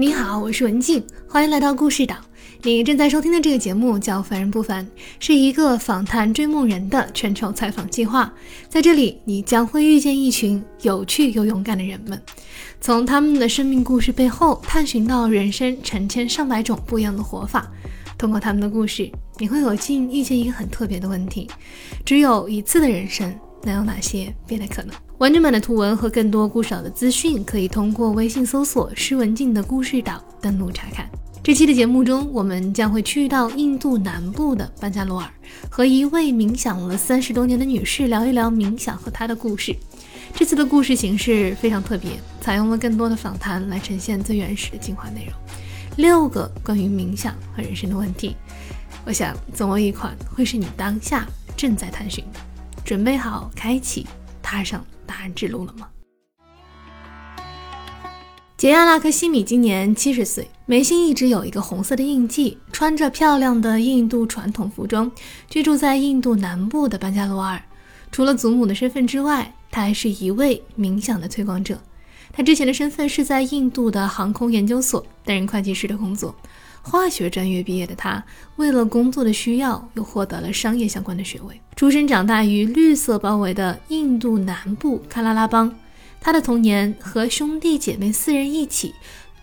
你好，我是文静，欢迎来到故事岛。你正在收听的这个节目叫《凡人不凡》，是一个访谈追梦人的全球采访计划。在这里，你将会遇见一群有趣又勇敢的人们，从他们的生命故事背后探寻到人生成千上百种不一样的活法。通过他们的故事，你会有幸遇见一个很特别的问题：只有一次的人生，能有哪些别的可能？完整版的图文和更多故事岛的资讯，可以通过微信搜索“施文静的故事岛”登录查看。这期的节目中，我们将会去到印度南部的班加罗尔，和一位冥想了三十多年的女士聊一聊冥想和她的故事。这次的故事形式非常特别，采用了更多的访谈来呈现最原始的精华内容。六个关于冥想和人生的问题，我想总有一款会是你当下正在探寻的。准备好开启，踏上。答案之路了吗？杰亚拉克西米今年七十岁，眉心一直有一个红色的印记，穿着漂亮的印度传统服装，居住在印度南部的班加罗尔。除了祖母的身份之外，他还是一位冥想的推广者。他之前的身份是在印度的航空研究所担任会计师的工作。化学专业毕业的他，为了工作的需要，又获得了商业相关的学位。出生长大于绿色包围的印度南部喀拉拉邦，他的童年和兄弟姐妹四人一起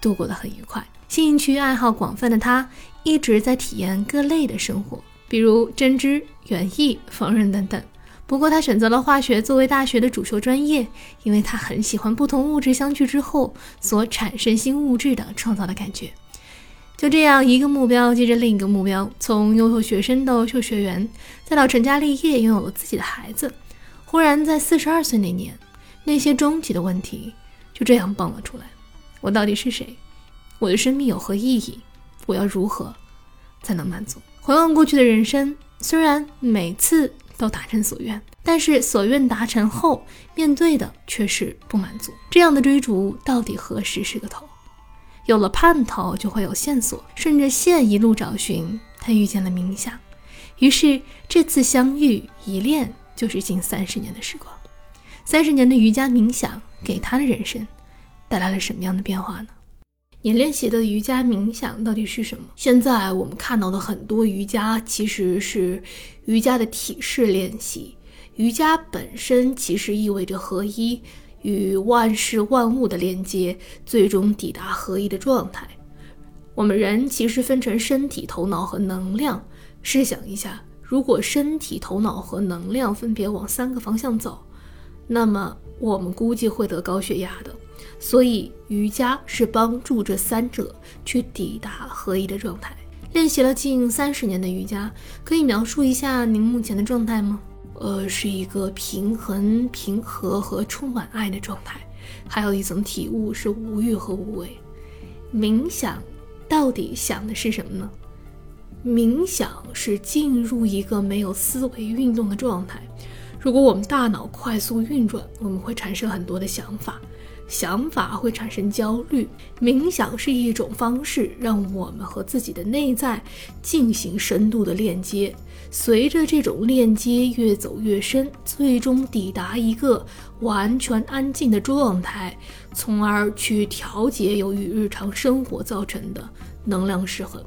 度过得很愉快。兴趣爱好广泛的他，一直在体验各类的生活，比如针织、园艺、缝纫等等。不过，他选择了化学作为大学的主修专业，因为他很喜欢不同物质相聚之后所产生新物质的创造的感觉。就这样，一个目标接着另一个目标，从优秀学生到优秀学员，再到成家立业，拥有了自己的孩子。忽然，在四十二岁那年，那些终极的问题就这样蹦了出来：我到底是谁？我的生命有何意义？我要如何才能满足？回望过去的人生，虽然每次都达成所愿，但是所愿达成后，面对的却是不满足。这样的追逐，到底何时是个头？有了盼头，就会有线索。顺着线一路找寻，他遇见了冥想。于是这次相遇一练就是近三十年的时光。三十年的瑜伽冥想给他的人生带来了什么样的变化呢？你练习的瑜伽冥想到底是什么？现在我们看到的很多瑜伽其实是瑜伽的体式练习。瑜伽本身其实意味着合一。与万事万物的连接，最终抵达合一的状态。我们人其实分成身体、头脑和能量。试想一下，如果身体、头脑和能量分别往三个方向走，那么我们估计会得高血压的。所以，瑜伽是帮助这三者去抵达合一的状态。练习了近三十年的瑜伽，可以描述一下您目前的状态吗？呃，是一个平衡、平和和充满爱的状态，还有一层体悟是无欲和无为。冥想到底想的是什么呢？冥想是进入一个没有思维运动的状态。如果我们大脑快速运转，我们会产生很多的想法。想法会产生焦虑，冥想是一种方式，让我们和自己的内在进行深度的链接。随着这种链接越走越深，最终抵达一个完全安静的状态，从而去调节由于日常生活造成的能量失衡。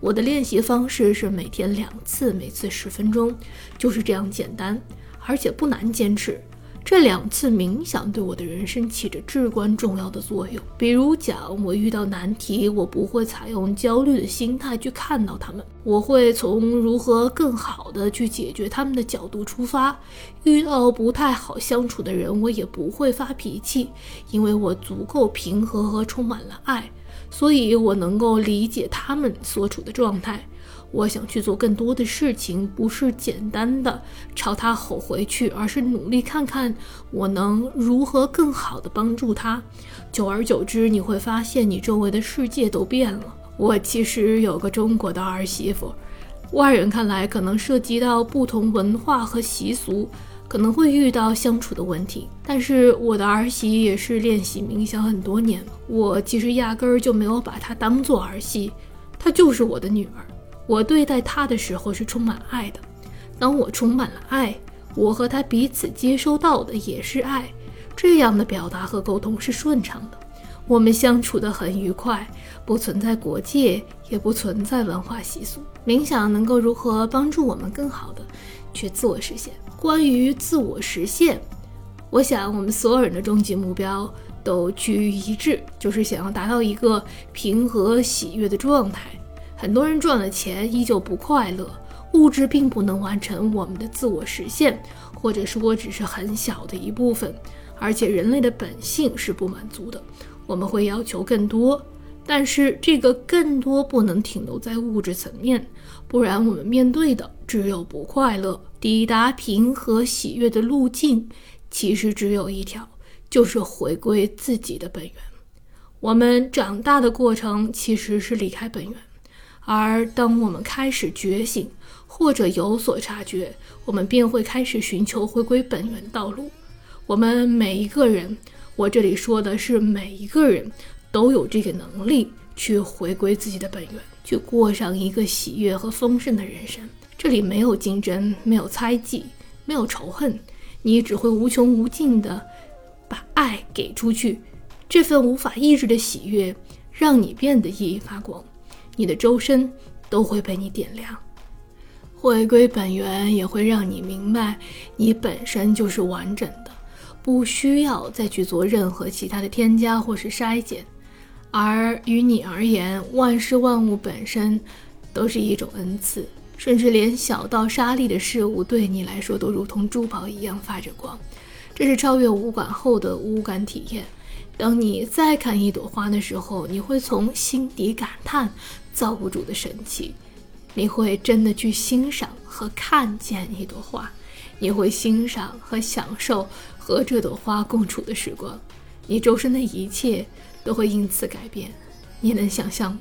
我的练习方式是每天两次，每次十分钟，就是这样简单，而且不难坚持。这两次冥想对我的人生起着至关重要的作用。比如讲，我遇到难题，我不会采用焦虑的心态去看到他们，我会从如何更好的去解决他们的角度出发。遇到不太好相处的人，我也不会发脾气，因为我足够平和和充满了爱，所以我能够理解他们所处的状态。我想去做更多的事情，不是简单的朝他吼回去，而是努力看看我能如何更好的帮助他。久而久之，你会发现你周围的世界都变了。我其实有个中国的儿媳妇，外人看来可能涉及到不同文化和习俗，可能会遇到相处的问题。但是我的儿媳也是练习冥想很多年，我其实压根儿就没有把她当做儿媳，她就是我的女儿。我对待他的时候是充满爱的，当我充满了爱，我和他彼此接收到的也是爱，这样的表达和沟通是顺畅的。我们相处得很愉快，不存在国界，也不存在文化习俗。冥想能够如何帮助我们更好的去自我实现？关于自我实现，我想我们所有人的终极目标都趋于一致，就是想要达到一个平和喜悦的状态。很多人赚了钱依旧不快乐，物质并不能完成我们的自我实现，或者说只是很小的一部分。而且人类的本性是不满足的。我们会要求更多，但是这个更多不能停留在物质层面，不然我们面对的只有不快乐。抵达平和喜悦的路径其实只有一条，就是回归自己的本源。我们长大的过程其实是离开本源，而当我们开始觉醒或者有所察觉，我们便会开始寻求回归本源道路。我们每一个人。我这里说的是，每一个人都有这个能力去回归自己的本源，去过上一个喜悦和丰盛的人生。这里没有竞争，没有猜忌，没有仇恨，你只会无穷无尽的把爱给出去。这份无法抑制的喜悦，让你变得熠熠发光，你的周身都会被你点亮。回归本源，也会让你明白，你本身就是完整的。不需要再去做任何其他的添加或是筛减，而于你而言，万事万物本身都是一种恩赐，甚至连小到沙粒的事物，对你来说都如同珠宝一样发着光。这是超越五感后的五感体验。当你再看一朵花的时候，你会从心底感叹造物主的神奇，你会真的去欣赏和看见一朵花。你会欣赏和享受和这朵花共处的时光，你周身的一切都会因此改变。你能想象吗？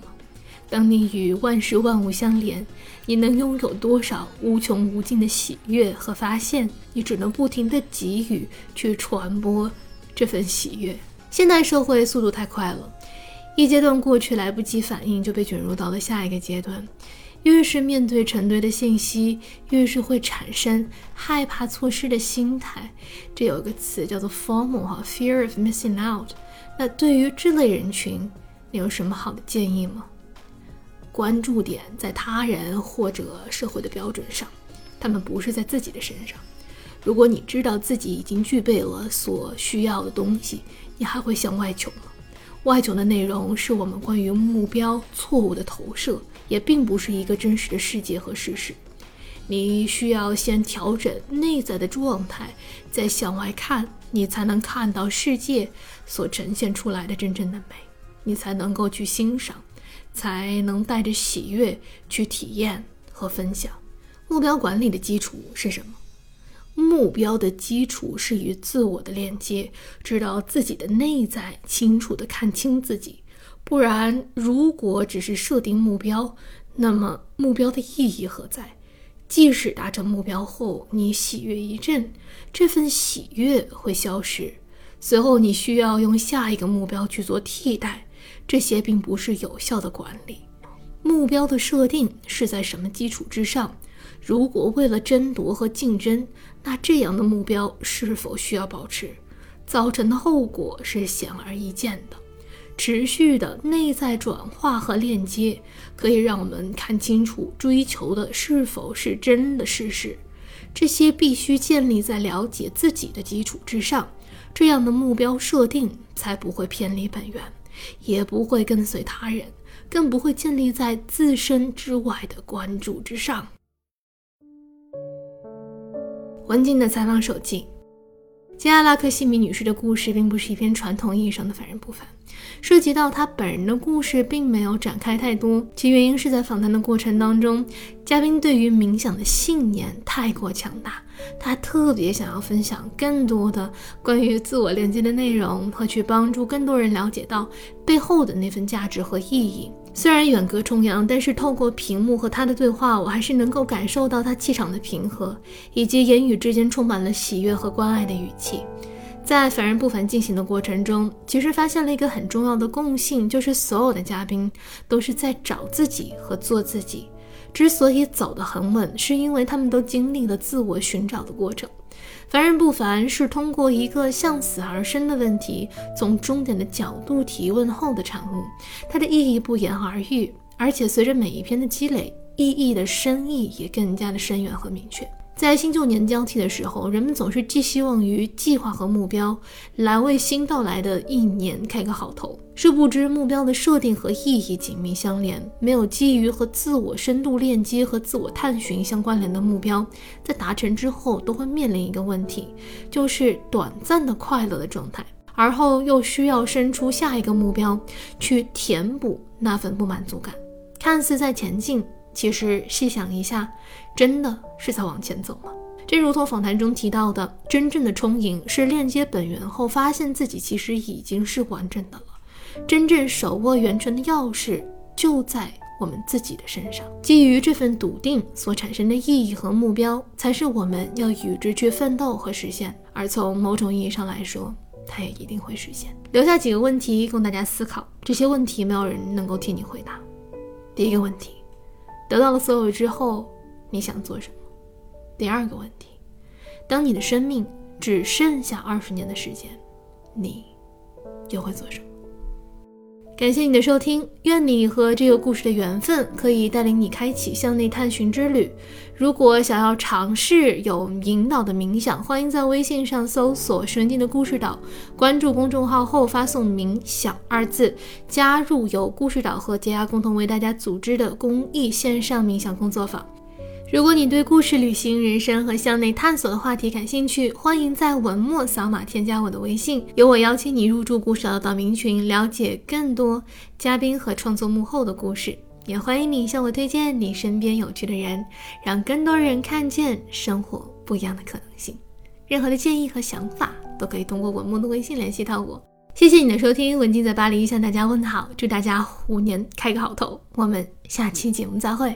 当你与万事万物相连，你能拥有多少无穷无尽的喜悦和发现？你只能不停地给予，去传播这份喜悦。现代社会速度太快了，一阶段过去来不及反应，就被卷入到了下一个阶段。越是面对成堆的信息，越是会产生害怕错失的心态。这有一个词叫做 “formal”，哈，Fear of Missing Out。那对于这类人群，你有什么好的建议吗？关注点在他人或者社会的标准上，他们不是在自己的身上。如果你知道自己已经具备了所需要的东西，你还会向外求吗？外求的内容是我们关于目标错误的投射。也并不是一个真实的世界和事实，你需要先调整内在的状态，再向外看，你才能看到世界所呈现出来的真正的美，你才能够去欣赏，才能带着喜悦去体验和分享。目标管理的基础是什么？目标的基础是与自我的链接，知道自己的内在，清楚的看清自己。不然，如果只是设定目标，那么目标的意义何在？即使达成目标后，你喜悦一阵，这份喜悦会消失，随后你需要用下一个目标去做替代，这些并不是有效的管理。目标的设定是在什么基础之上？如果为了争夺和竞争，那这样的目标是否需要保持？造成的后果是显而易见的。持续的内在转化和链接，可以让我们看清楚追求的是否是真的事实。这些必须建立在了解自己的基础之上，这样的目标设定才不会偏离本源，也不会跟随他人，更不会建立在自身之外的关注之上。文静的采访手记：吉阿拉克西米女士的故事，并不是一篇传统意义上的反人不凡。涉及到她本人的故事，并没有展开太多，其原因是在访谈的过程当中，嘉宾对于冥想的信念太过强大，他特别想要分享更多的关于自我连接的内容，和去帮助更多人了解到背后的那份价值和意义。虽然远隔重洋，但是透过屏幕和他的对话，我还是能够感受到他气场的平和，以及言语之间充满了喜悦和关爱的语气。在凡人不凡进行的过程中，其实发现了一个很重要的共性，就是所有的嘉宾都是在找自己和做自己。之所以走得很稳，是因为他们都经历了自我寻找的过程。凡人不凡是通过一个向死而生的问题，从终点的角度提问后的产物，它的意义不言而喻，而且随着每一篇的积累，意义的深意也更加的深远和明确。在新旧年交替的时候，人们总是寄希望于计划和目标来为新到来的一年开个好头。殊不知，目标的设定和意义紧密相连，没有基于和自我深度链接和自我探寻相关联的目标，在达成之后都会面临一个问题，就是短暂的快乐的状态，而后又需要生出下一个目标去填补那份不满足感，看似在前进。其实细想一下，真的是在往前走吗？这如同访谈中提到的，真正的充盈是链接本源后，发现自己其实已经是完整的了。真正手握源泉的钥匙就在我们自己的身上。基于这份笃定所产生的意义和目标，才是我们要与之去奋斗和实现。而从某种意义上来说，它也一定会实现。留下几个问题供大家思考，这些问题没有人能够替你回答。第一个问题。得到了所有之后，你想做什么？第二个问题，当你的生命只剩下二十年的时间，你又会做什么？感谢你的收听，愿你和这个故事的缘分可以带领你开启向内探寻之旅。如果想要尝试有引导的冥想，欢迎在微信上搜索“神经的故事岛”，关注公众号后发送“冥想”二字，加入由故事岛和杰亚共同为大家组织的公益线上冥想工作坊。如果你对故事、旅行、人生和向内探索的话题感兴趣，欢迎在文末扫码添加我的微信，由我邀请你入驻故事的岛民群，了解更多嘉宾和创作幕后的故事。也欢迎你向我推荐你身边有趣的人，让更多人看见生活不一样的可能性。任何的建议和想法都可以通过文末的微信联系到我。谢谢你的收听，文静在巴黎向大家问好，祝大家虎年开个好头。我们下期节目再会。